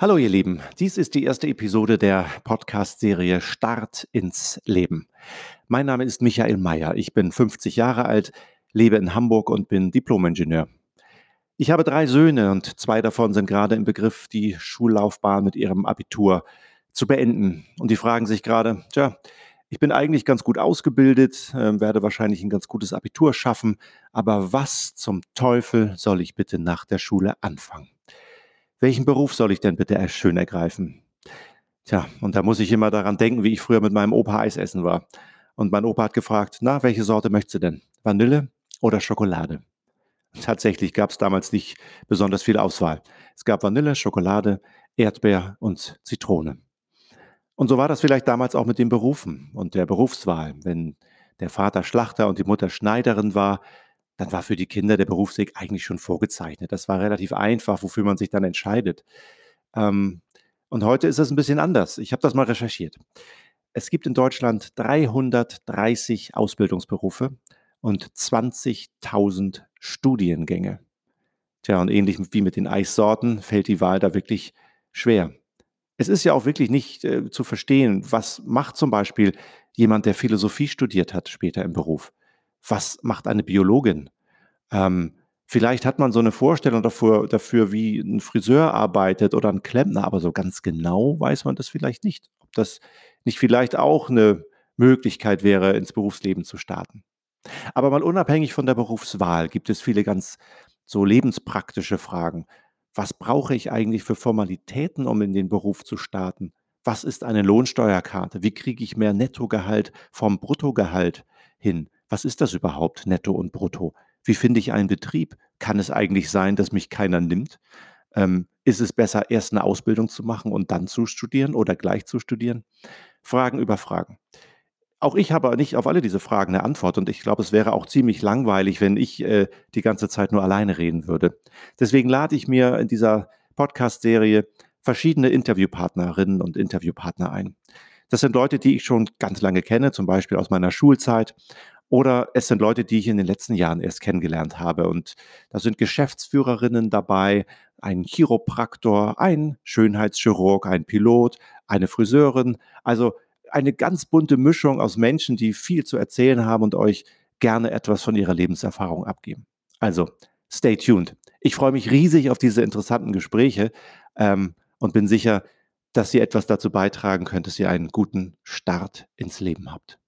Hallo ihr Lieben, dies ist die erste Episode der Podcast-Serie Start ins Leben. Mein Name ist Michael Mayer, ich bin 50 Jahre alt, lebe in Hamburg und bin Diplomingenieur. Ich habe drei Söhne und zwei davon sind gerade im Begriff, die Schullaufbahn mit ihrem Abitur zu beenden. Und die fragen sich gerade, tja, ich bin eigentlich ganz gut ausgebildet, äh, werde wahrscheinlich ein ganz gutes Abitur schaffen, aber was zum Teufel soll ich bitte nach der Schule anfangen? Welchen Beruf soll ich denn bitte schön ergreifen? Tja, und da muss ich immer daran denken, wie ich früher mit meinem Opa Eis essen war. Und mein Opa hat gefragt, na, welche Sorte möchtest du denn? Vanille oder Schokolade? Tatsächlich gab es damals nicht besonders viel Auswahl. Es gab Vanille, Schokolade, Erdbeer und Zitrone. Und so war das vielleicht damals auch mit den Berufen und der Berufswahl. Wenn der Vater Schlachter und die Mutter Schneiderin war, dann war für die Kinder der Berufsweg eigentlich schon vorgezeichnet. Das war relativ einfach, wofür man sich dann entscheidet. Ähm, und heute ist es ein bisschen anders. Ich habe das mal recherchiert. Es gibt in Deutschland 330 Ausbildungsberufe und 20.000 Studiengänge. Tja, und ähnlich wie mit den Eissorten fällt die Wahl da wirklich schwer. Es ist ja auch wirklich nicht äh, zu verstehen, was macht zum Beispiel jemand, der Philosophie studiert hat, später im Beruf was macht eine Biologin? Ähm, vielleicht hat man so eine Vorstellung dafür, dafür, wie ein Friseur arbeitet oder ein Klempner, aber so ganz genau weiß man das vielleicht nicht. Ob das nicht vielleicht auch eine Möglichkeit wäre, ins Berufsleben zu starten. Aber mal unabhängig von der Berufswahl gibt es viele ganz so lebenspraktische Fragen. Was brauche ich eigentlich für Formalitäten, um in den Beruf zu starten? Was ist eine Lohnsteuerkarte? Wie kriege ich mehr Nettogehalt vom Bruttogehalt hin? Was ist das überhaupt, netto und brutto? Wie finde ich einen Betrieb? Kann es eigentlich sein, dass mich keiner nimmt? Ähm, ist es besser, erst eine Ausbildung zu machen und dann zu studieren oder gleich zu studieren? Fragen über Fragen. Auch ich habe nicht auf alle diese Fragen eine Antwort und ich glaube, es wäre auch ziemlich langweilig, wenn ich äh, die ganze Zeit nur alleine reden würde. Deswegen lade ich mir in dieser Podcast-Serie verschiedene Interviewpartnerinnen und Interviewpartner ein. Das sind Leute, die ich schon ganz lange kenne, zum Beispiel aus meiner Schulzeit oder es sind Leute, die ich in den letzten Jahren erst kennengelernt habe. Und da sind Geschäftsführerinnen dabei, ein Chiropraktor, ein Schönheitschirurg, ein Pilot, eine Friseurin. Also eine ganz bunte Mischung aus Menschen, die viel zu erzählen haben und euch gerne etwas von ihrer Lebenserfahrung abgeben. Also, stay tuned. Ich freue mich riesig auf diese interessanten Gespräche ähm, und bin sicher, dass ihr etwas dazu beitragen könnt, dass ihr einen guten Start ins Leben habt.